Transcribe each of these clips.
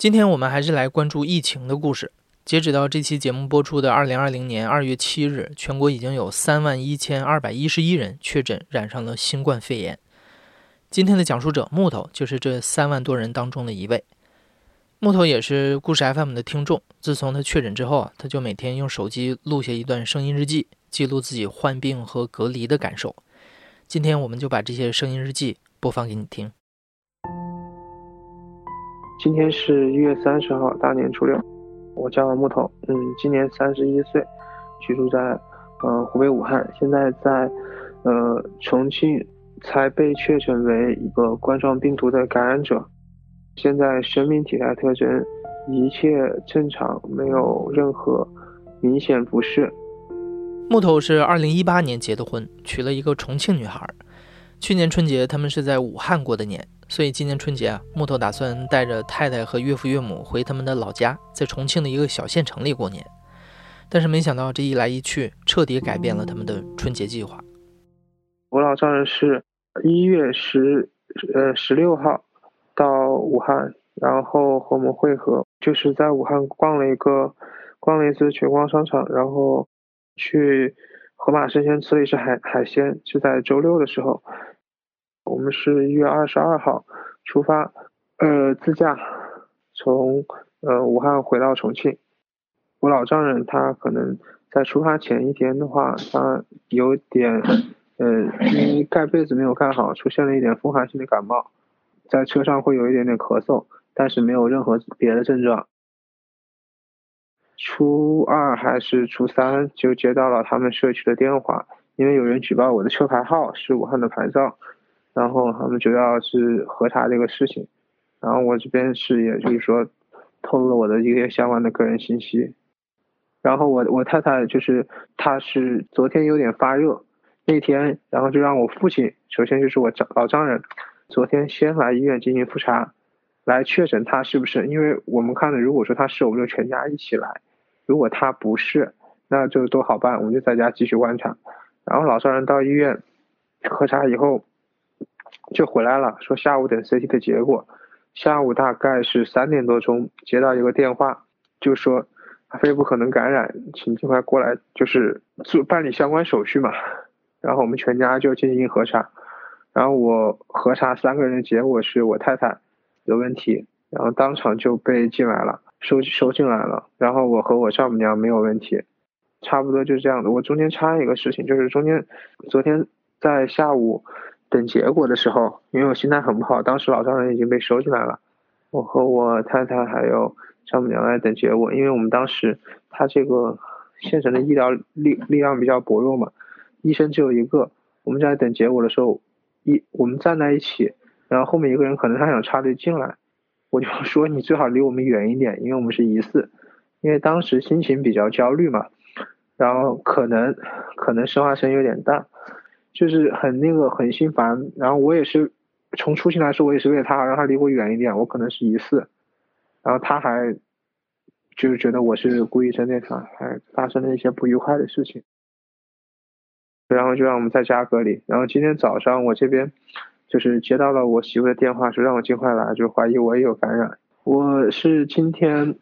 今天我们还是来关注疫情的故事。截止到这期节目播出的二零二零年二月七日，全国已经有三万一千二百一十一人确诊染上了新冠肺炎。今天的讲述者木头就是这三万多人当中的一位。木头也是故事 FM 的听众。自从他确诊之后啊，他就每天用手机录下一段声音日记，记录自己患病和隔离的感受。今天我们就把这些声音日记播放给你听。今天是一月三十号，大年初六。我叫木头，嗯，今年三十一岁，居住在呃湖北武汉，现在在呃重庆才被确诊为一个冠状病毒的感染者。现在生命体态特征一切正常，没有任何明显不适。木头是二零一八年结的婚，娶了一个重庆女孩。去年春节他们是在武汉过的年，所以今年春节啊，木头打算带着太太和岳父岳母回他们的老家，在重庆的一个小县城里过年。但是没想到这一来一去，彻底改变了他们的春节计划。我老丈人是一月十呃十六号。到武汉，然后和我们会合，就是在武汉逛了一个，逛了一次全光商场，然后去盒马生鲜吃了一次海海鲜，是在周六的时候。我们是一月二十二号出发，呃，自驾从呃武汉回到重庆。我老丈人他可能在出发前一天的话，他有点，呃，因为盖被子没有盖好，出现了一点风寒性的感冒。在车上会有一点点咳嗽，但是没有任何别的症状。初二还是初三就接到了他们社区的电话，因为有人举报我的车牌号是武汉的牌照，然后他们主要是核查这个事情，然后我这边是也就是说透露了我的一些相关的个人信息，然后我我太太就是她是昨天有点发热，那天然后就让我父亲，首先就是我丈老丈人。昨天先来医院进行复查，来确诊他是不是？因为我们看的，如果说他是，我们就全家一起来；如果他不是，那就都好办，我们就在家继续观察。然后老丈人到医院核查以后就回来了，说下午等 CT 的结果。下午大概是三点多钟接到一个电话，就说肺部可能感染，请尽快过来，就是做办理相关手续嘛。然后我们全家就进行核查。然后我核查三个人的结果是我太太有问题，然后当场就被进来了，收收进来了。然后我和我丈母娘没有问题，差不多就是这样的。我中间插一个事情，就是中间昨天在下午等结果的时候，因为我心态很不好，当时老丈人已经被收进来了，我和我太太还有丈母娘在等结果，因为我们当时他这个县城的医疗力力量比较薄弱嘛，医生只有一个，我们在等结果的时候。一我们站在一起，然后后面一个人可能他想插队进来，我就说你最好离我们远一点，因为我们是疑似，因为当时心情比较焦虑嘛，然后可能可能说话声有点大，就是很那个很心烦，然后我也是从出行来说，我也是为了他让他离我远一点，我可能是疑似，然后他还就是觉得我是故意针对他，还发生了一些不愉快的事情。然后就让我们在家隔离。然后今天早上我这边就是接到了我媳妇的电话，说让我尽快来，就怀疑我也有感染。我是今天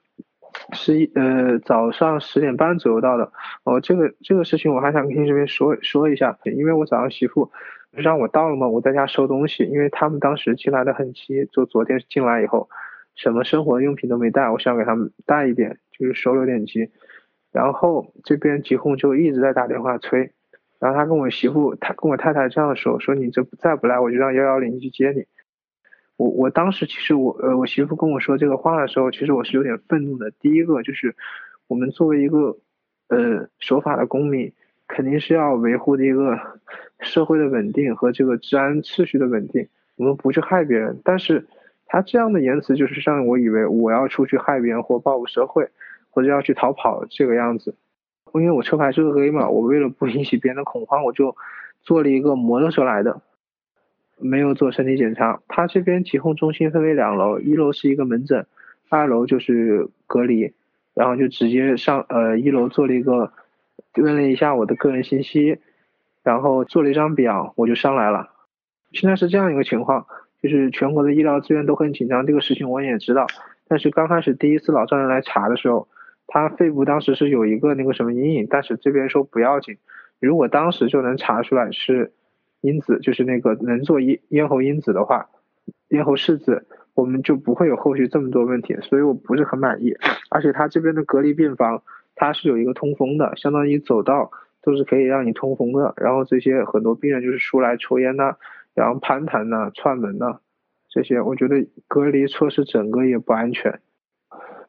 十一呃早上十点半左右到的。哦，这个这个事情我还想跟你这边说说一下，因为我早上媳妇让我到了嘛，我在家收东西，因为他们当时进来的很急，就昨天进来以后，什么生活用品都没带，我想给他们带一点，就是收有点急。然后这边疾控就一直在打电话催。然后他跟我媳妇，他跟我太太这样说：“说你这再不来，我就让幺幺零去接你。”我我当时其实我呃，我媳妇跟我说这个话的时候，其实我是有点愤怒的。第一个就是，我们作为一个呃守法的公民，肯定是要维护的一个社会的稳定和这个治安秩序的稳定，我们不去害别人。但是他这样的言辞，就是让我以为我要出去害别人或报复社会，或者要去逃跑这个样子。因为我车牌是个 A 嘛，我为了不引起别人的恐慌，我就坐了一个摩托车来的，没有做身体检查。他这边疾控中心分为两楼，一楼是一个门诊，二楼就是隔离，然后就直接上呃一楼做了一个问了一下我的个人信息，然后做了一张表，我就上来了。现在是这样一个情况，就是全国的医疗资源都很紧张，这个事情我也知道，但是刚开始第一次老丈人来查的时候，他肺部当时是有一个那个什么阴影，但是这边说不要紧，如果当时就能查出来是因子，就是那个能做咽咽喉因子的话，咽喉拭子，我们就不会有后续这么多问题，所以我不是很满意。而且他这边的隔离病房，它是有一个通风的，相当于走道都是可以让你通风的，然后这些很多病人就是出来抽烟呐，然后攀谈呐、串门呐。这些我觉得隔离措施整个也不安全。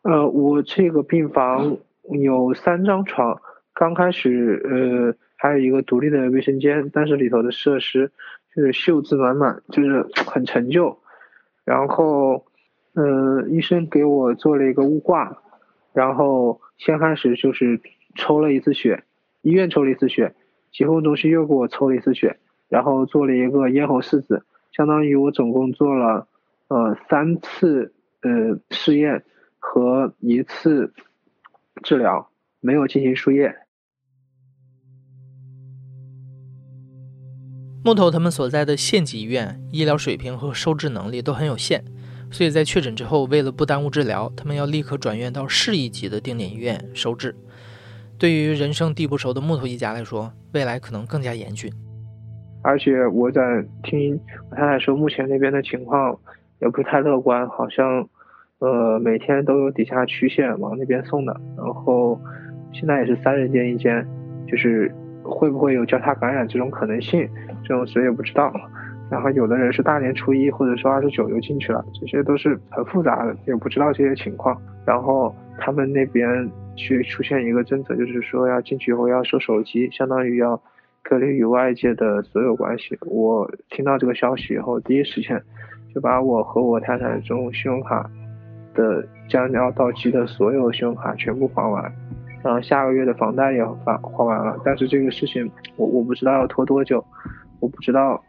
呃，我这个病房有三张床，刚开始呃还有一个独立的卫生间，但是里头的设施就是锈渍满满，就是很陈旧。然后呃医生给我做了一个雾化，然后先开始就是抽了一次血，医院抽了一次血，疾控中心又给我抽了一次血，然后做了一个咽喉拭子。相当于我总共做了呃三次呃试验和一次治疗，没有进行输液。木头他们所在的县级医院医疗水平和收治能力都很有限，所以在确诊之后，为了不耽误治疗，他们要立刻转院到市一级的定点医院收治。对于人生地不熟的木头一家来说，未来可能更加严峻。而且我在听我太太说，目前那边的情况也不太乐观，好像呃每天都有底下区县往那边送的，然后现在也是三人间一间，就是会不会有交叉感染这种可能性，这种谁也不知道。然后有的人是大年初一或者说二十九就进去了，这些都是很复杂的，也不知道这些情况。然后他们那边去出现一个政策，就是说要进去以后要收手机，相当于要。隔离与外界的所有关系。我听到这个消息以后，第一时间就把我和我太太这种信用卡的将要到期的所有信用卡全部还完，然后下个月的房贷也还还完了。但是这个事情我我不知道要拖多久，我不知道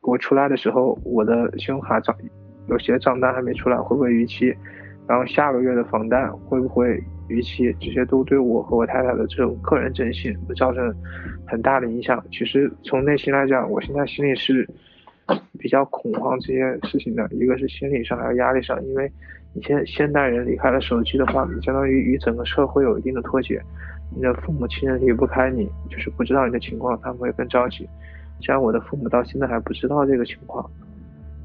我出来的时候我的信用卡账有些账单还没出来会不会逾期，然后下个月的房贷会不会？逾期，这些都对我和我太太的这种个人征信会造成很大的影响。其实从内心来讲，我现在心里是比较恐慌这些事情的。一个是心理上，还有压力上，因为你现现代人离开了手机的话，你相当于与整个社会有一定的脱节。你的父母亲人离不开你，就是不知道你的情况，他们会更着急。像我的父母到现在还不知道这个情况，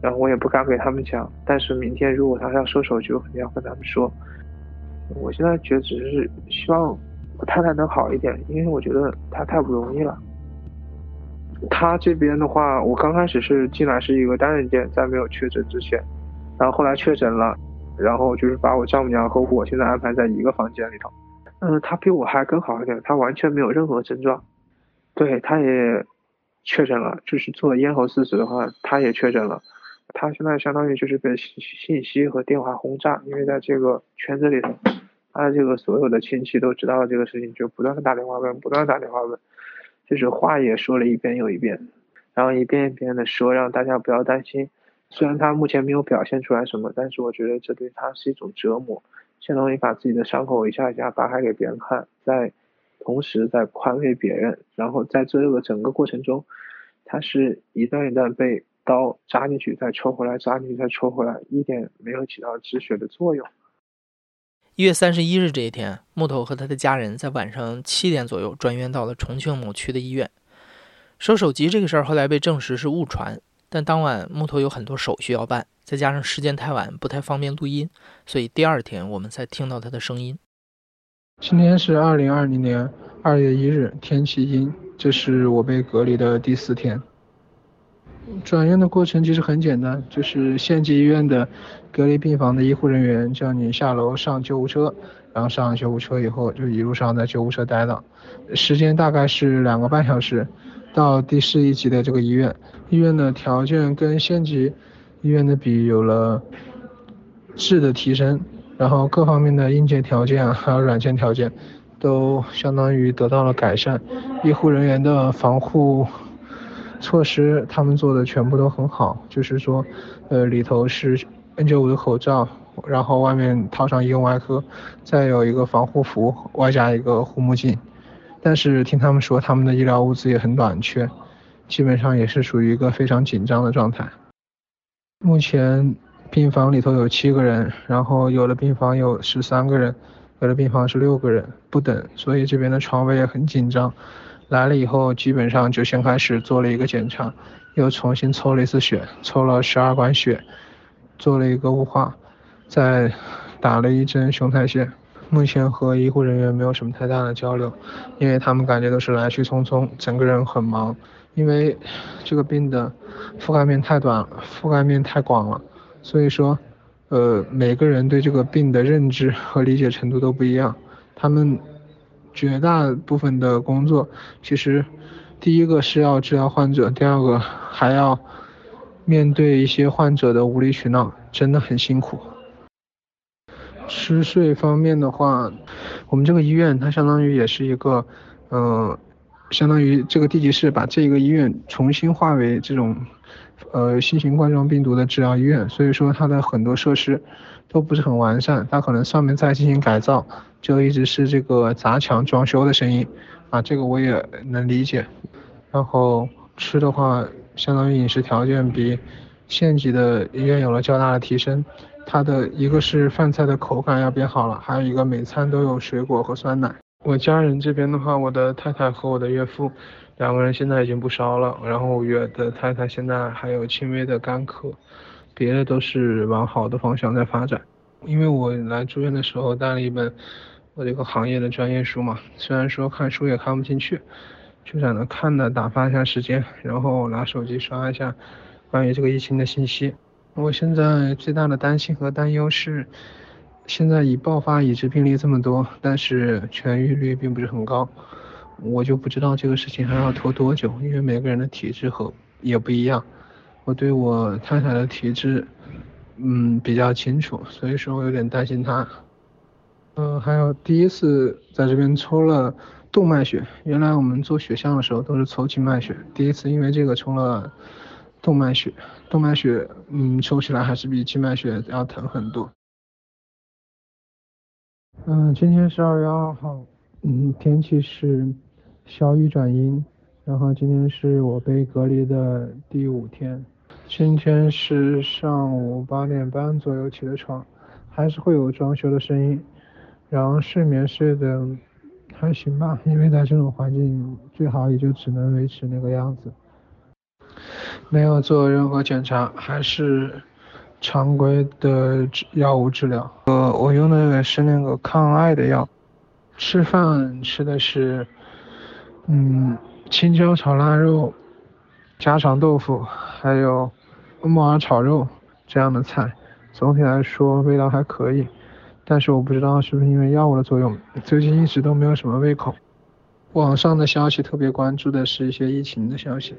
然后我也不敢给他们讲。但是明天如果他要收手机，我肯定要跟他们说。我现在觉得只是希望我太太能好一点，因为我觉得她太不容易了。他这边的话，我刚开始是进来是一个单人间，在没有确诊之前，然后后来确诊了，然后就是把我丈母娘和我现在安排在一个房间里头。嗯，他比我还更好一点，他完全没有任何症状。对，他也确诊了，就是做了咽喉拭子的话，他也确诊了。他现在相当于就是被信息和电话轰炸，因为在这个圈子里头，他的这个所有的亲戚都知道了这个事情，就不断的打电话问，不断打电话问，就是话也说了一遍又一遍，然后一遍一遍的说，让大家不要担心。虽然他目前没有表现出来什么，但是我觉得这对他是一种折磨，相当于把自己的伤口一下一下扒开给别人看，在同时在宽慰别人，然后在这个整个过程中，他是一段一段被。刀扎进去，再抽回来，扎进去，再抽回来，一点没有起到止血的作用。一月三十一日这一天，木头和他的家人在晚上七点左右转院到了重庆某区的医院。收手机这个事儿后来被证实是误传，但当晚木头有很多手续要办，再加上时间太晚，不太方便录音，所以第二天我们才听到他的声音。今天是二零二零年二月一日，天气阴，这是我被隔离的第四天。转院的过程其实很简单，就是县级医院的隔离病房的医护人员叫你下楼上救护车，然后上救护车以后就一路上在救护车待了，时间大概是两个半小时，到第四一级的这个医院，医院的条件跟县级医院的比有了质的提升，然后各方面的硬件条件还有软件条件都相当于得到了改善，医护人员的防护。措施他们做的全部都很好，就是说，呃，里头是 N95 的口罩，然后外面套上医用外科，再有一个防护服，外加一个护目镜。但是听他们说，他们的医疗物资也很短缺，基本上也是属于一个非常紧张的状态。目前病房里头有七个人，然后有的病房有十三个人，有的病房是六个人不等，所以这边的床位也很紧张。来了以后，基本上就先开始做了一个检查，又重新抽了一次血，抽了十二管血，做了一个雾化，再打了一针熊胎线。目前和医护人员没有什么太大的交流，因为他们感觉都是来去匆匆，整个人很忙。因为这个病的覆盖面太短，覆盖面太广了，所以说，呃，每个人对这个病的认知和理解程度都不一样。他们绝大部分的工作，其实第一个是要治疗患者，第二个还要面对一些患者的无理取闹，真的很辛苦。吃睡方面的话，我们这个医院它相当于也是一个，嗯，相当于这个地级市把这个医院重新划为这种，呃，新型冠状病毒的治疗医院，所以说它的很多设施都不是很完善，它可能上面在进行改造，就一直是这个砸墙装修的声音，啊，这个我也能理解。然后吃的话，相当于饮食条件比县级的医院有了较大的提升。它的一个是饭菜的口感要变好了，还有一个每餐都有水果和酸奶。我家人这边的话，我的太太和我的岳父两个人现在已经不烧了，然后我的太太现在还有轻微的干咳，别的都是往好的方向在发展。因为我来住院的时候带了一本我这个行业的专业书嘛，虽然说看书也看不进去，就想着看的打发一下时间，然后拿手机刷一下关于这个疫情的信息。我现在最大的担心和担忧是，现在已爆发已知病例这么多，但是痊愈率并不是很高，我就不知道这个事情还要拖多久，因为每个人的体质和也不一样。我对我太太的体质，嗯比较清楚，所以说我有点担心她。嗯，还有第一次在这边抽了动脉血，原来我们做血象的时候都是抽静脉血，第一次因为这个抽了。动脉血，动脉血，嗯，抽起来还是比静脉血要疼很多。嗯，今天是二月二号，嗯，天气是小雨转阴，然后今天是我被隔离的第五天。今天是上午八点半左右起的床，还是会有装修的声音，然后睡眠睡的还行吧，因为在这种环境，最好也就只能维持那个样子。没有做任何检查，还是常规的药物治疗。呃，我用的是那个抗癌的药。吃饭吃的是，嗯，青椒炒腊肉、家常豆腐，还有木耳炒肉这样的菜。总体来说味道还可以，但是我不知道是不是因为药物的作用，最近一直都没有什么胃口。网上的消息特别关注的是一些疫情的消息，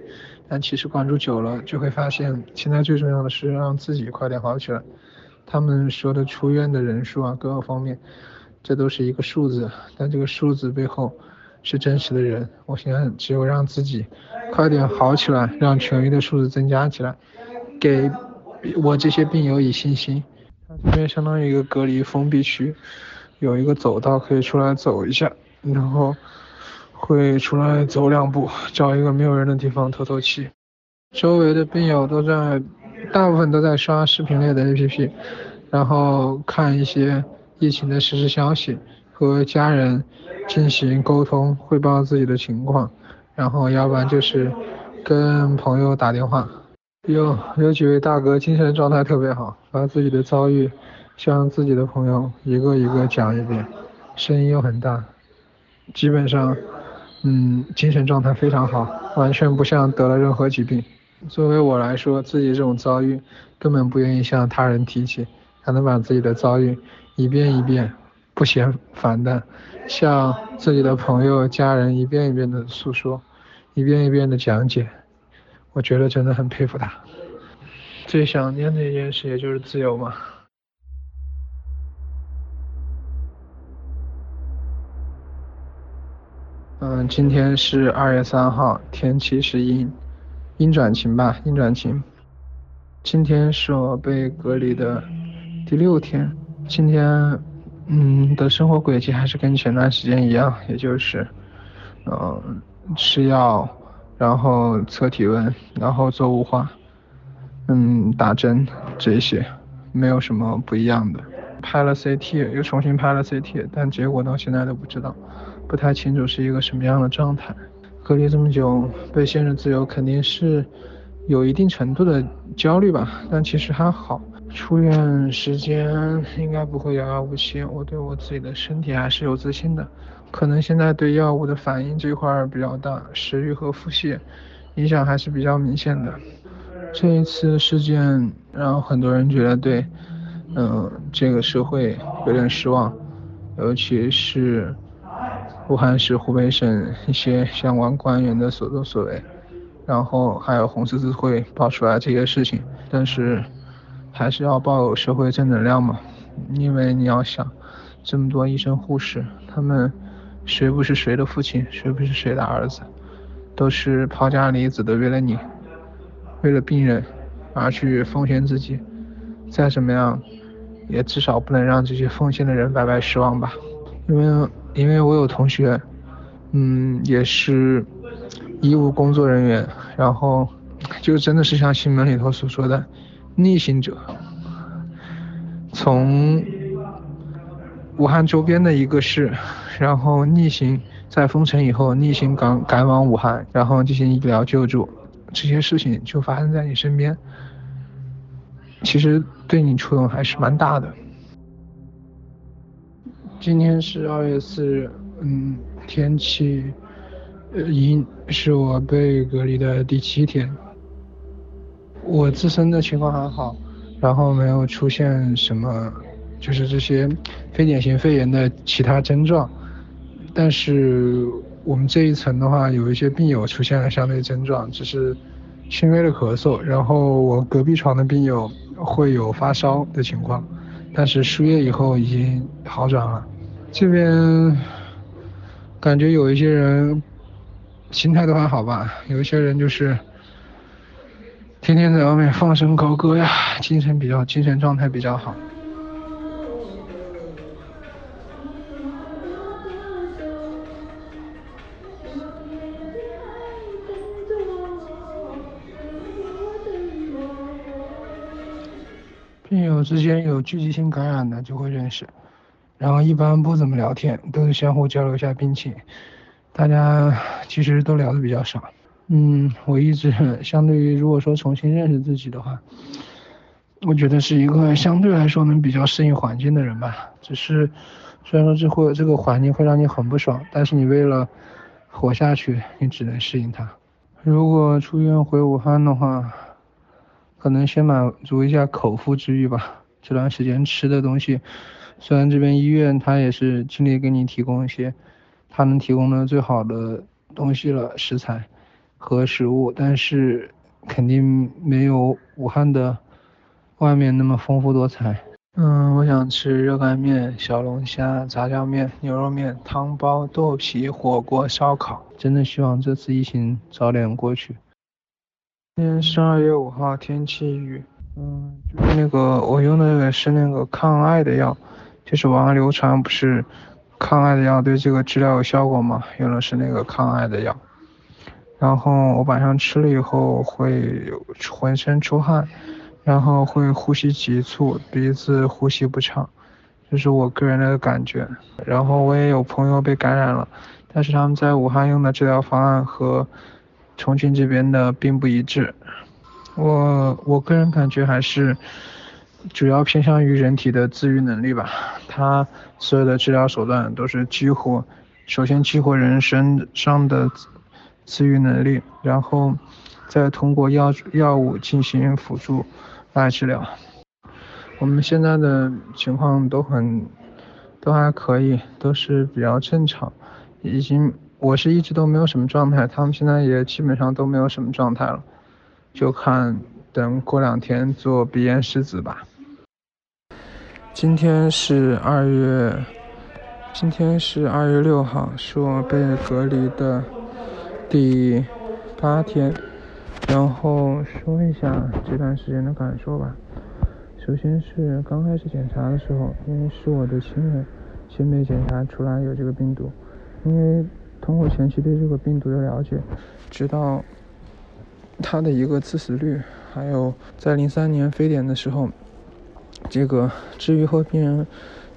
但其实关注久了就会发现，现在最重要的是让自己快点好起来。他们说的出院的人数啊，各个方面，这都是一个数字，但这个数字背后是真实的人。我现在只有让自己快点好起来，让痊愈的数字增加起来，给我这些病友以信心。这边相当于一个隔离封闭区，有一个走道可以出来走一下，然后。会出来走两步，找一个没有人的地方透透气。周围的病友都在，大部分都在刷视频类的 APP，然后看一些疫情的实时消息，和家人进行沟通，汇报自己的情况，然后要不然就是跟朋友打电话。有有几位大哥精神状态特别好，把自己的遭遇向自己的朋友一个一个讲一遍，声音又很大，基本上。嗯，精神状态非常好，完全不像得了任何疾病。作为我来说，自己这种遭遇根本不愿意向他人提起，还能把自己的遭遇一遍一遍不嫌烦的向自己的朋友、家人一遍一遍的诉说，一遍一遍的讲解，我觉得真的很佩服他。最想念的一件事，也就是自由嘛。嗯，今天是二月三号，天气是阴，阴转晴吧，阴转晴。今天是我被隔离的第六天，今天嗯的生活轨迹还是跟前段时间一样，也就是，嗯吃药，然后测体温，然后做雾化，嗯打针这些，没有什么不一样的。拍了 CT，又重新拍了 CT，但结果到现在都不知道，不太清楚是一个什么样的状态。隔离这么久，被限制自由，肯定是有一定程度的焦虑吧，但其实还好。出院时间应该不会遥遥无期，我对我自己的身体还是有自信的。可能现在对药物的反应这块比较大，食欲和腹泻影响还是比较明显的。这一次事件让很多人觉得对，嗯，这个社会有点失望，尤其是武汉市、湖北省一些相关官员的所作所为，然后还有红十字会爆出来这些事情，但是。还是要抱有社会正能量嘛，因为你要想，这么多医生护士，他们谁不是谁的父亲，谁不是谁的儿子，都是抛家离子的，为了你，为了病人而去奉献自己，再怎么样，也至少不能让这些奉献的人白白失望吧。因为因为我有同学，嗯，也是医务工作人员，然后就真的是像新闻里头所说的。逆行者从武汉周边的一个市，然后逆行在封城以后逆行赶赶往武汉，然后进行医疗救助，这些事情就发生在你身边，其实对你触动还是蛮大的。今天是二月四日，嗯，天气阴，是我被隔离的第七天。我自身的情况还好，然后没有出现什么，就是这些非典型肺炎的其他症状。但是我们这一层的话，有一些病友出现了相对症状，只是轻微的咳嗽。然后我隔壁床的病友会有发烧的情况，但是输液以后已经好转了。这边感觉有一些人心态都还好吧，有一些人就是。天天在外面放声高歌呀，精神比较，精神状态比较好。病友之间有聚集性感染的就会认识，然后一般不怎么聊天，都是相互交流一下病情，大家其实都聊的比较少。嗯，我一直相对于如果说重新认识自己的话，我觉得是一个相对来说能比较适应环境的人吧。只是虽然说这会这个环境会让你很不爽，但是你为了活下去，你只能适应它。如果出院回武汉的话，可能先满足一下口腹之欲吧。这段时间吃的东西，虽然这边医院他也是尽力给你提供一些他能提供的最好的东西了食材。和食物，但是肯定没有武汉的外面那么丰富多彩。嗯，我想吃热干面、小龙虾、炸酱面、牛肉面、汤包、豆皮、火锅、烧烤。真的希望这次疫情早点过去。今天是二月五号，天气雨。嗯，就是那个我用的那个是那个抗癌的药，就是网上流传不是抗癌的药对这个治疗有效果吗？用的是那个抗癌的药。然后我晚上吃了以后会浑身出汗，然后会呼吸急促，鼻子呼吸不畅，这是我个人的感觉。然后我也有朋友被感染了，但是他们在武汉用的治疗方案和重庆这边的并不一致。我我个人感觉还是主要偏向于人体的自愈能力吧。他所有的治疗手段都是激活，首先激活人身上的。自愈能力，然后再通过药药物进行辅助来治疗。我们现在的情况都很都还可以，都是比较正常。已经我是一直都没有什么状态，他们现在也基本上都没有什么状态了，就看等过两天做鼻咽拭子吧。今天是二月，今天是二月六号，是我被隔离的。第八天，然后说一下这段时间的感受吧。首先是刚开始检查的时候，因为是我的亲人先被检查出来有这个病毒，因为通过前期对这个病毒的了解，知道它的一个致死率，还有在零三年非典的时候，这个治愈后病人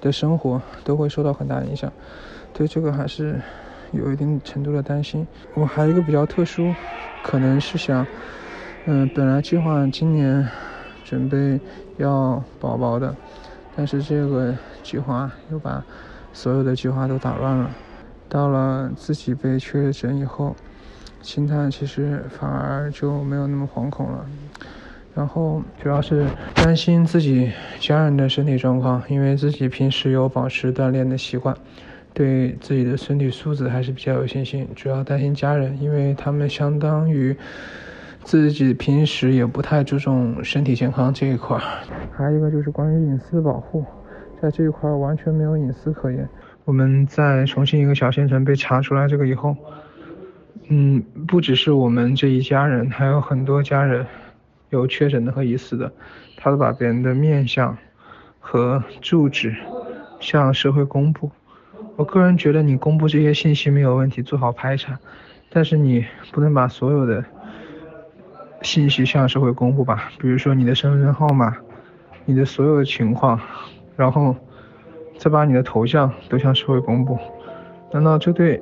的生活都会受到很大影响，对这个还是有一定程度的担心。我还有一个比较特殊，可能是想，嗯，本来计划今年准备要宝宝的，但是这个计划又把所有的计划都打乱了。到了自己被确诊以后，心态其实反而就没有那么惶恐了。然后主要是担心自己家人的身体状况，因为自己平时有保持锻炼的习惯，对自己的身体素质还是比较有信心。主要担心家人，因为他们相当于自己平时也不太注重身体健康这一块。还有一个就是关于隐私保护，在这一块完全没有隐私可言。我们在重庆一个小县城被查出来这个以后，嗯，不只是我们这一家人，还有很多家人。有确诊的和疑似的，他都把别人的面相和住址向社会公布。我个人觉得你公布这些信息没有问题，做好排查，但是你不能把所有的信息向社会公布吧？比如说你的身份证号码、你的所有的情况，然后再把你的头像都向社会公布，难道这对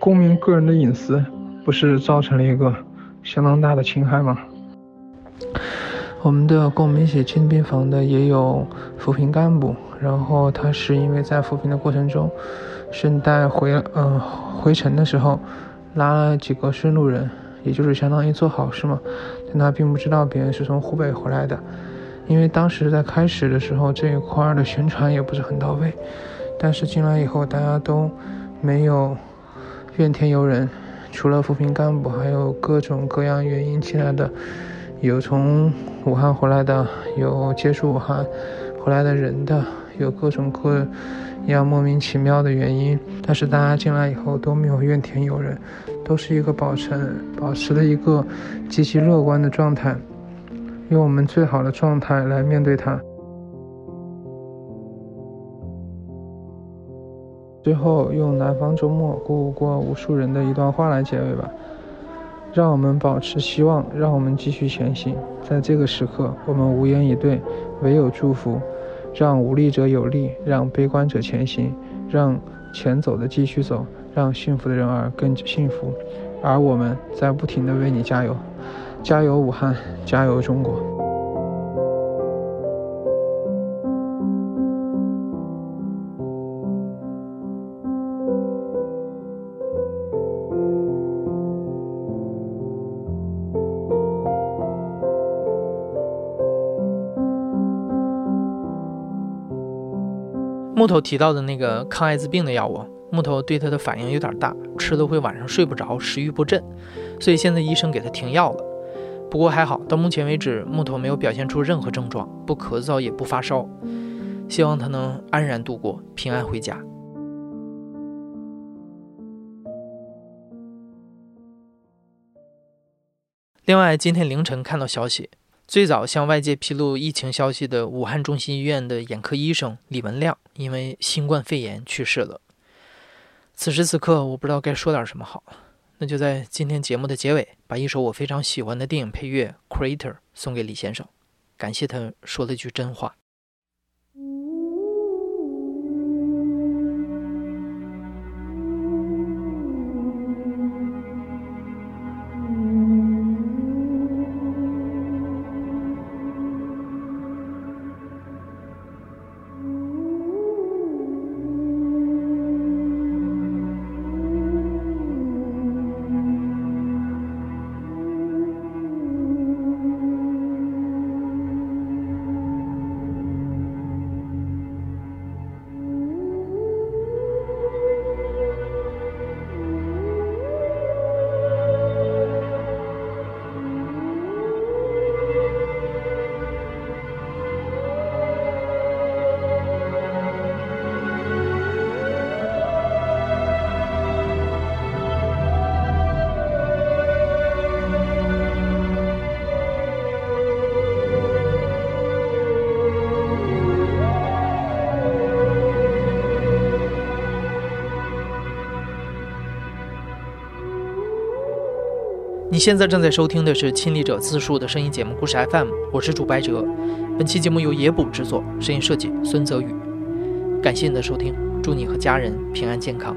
公民个人的隐私不是造成了一个相当大的侵害吗？我们的共鸣血清病房的也有扶贫干部，然后他是因为在扶贫的过程中，顺带回嗯回城的时候拉了几个顺路人，也就是相当于做好事嘛。但他并不知道别人是从湖北回来的，因为当时在开始的时候这一块的宣传也不是很到位。但是进来以后大家都没有怨天尤人，除了扶贫干部，还有各种各样原因进来的。有从武汉回来的，有接触武汉回来的人的，有各种各样莫名其妙的原因，但是大家进来以后都没有怨天尤人，都是一个保持保持了一个积极乐观的状态，用我们最好的状态来面对它。最后用南方周末鼓舞过无数人的一段话来结尾吧。让我们保持希望，让我们继续前行。在这个时刻，我们无言以对，唯有祝福。让无力者有力，让悲观者前行，让前走的继续走，让幸福的人儿更幸福。而我们在不停地为你加油，加油武汉，加油中国。木头提到的那个抗艾滋病的药物，木头对他的反应有点大，吃了会晚上睡不着，食欲不振，所以现在医生给他停药了。不过还好，到目前为止，木头没有表现出任何症状，不咳嗽也不发烧。希望他能安然度过，平安回家。另外，今天凌晨看到消息。最早向外界披露疫情消息的武汉中心医院的眼科医生李文亮，因为新冠肺炎去世了。此时此刻，我不知道该说点什么好，那就在今天节目的结尾，把一首我非常喜欢的电影配乐《Creator》送给李先生，感谢他说了句真话。现在正在收听的是亲历者自述的声音节目故事 FM，我是主白哲。本期节目由野捕制作，声音设计孙泽宇。感谢你的收听，祝你和家人平安健康。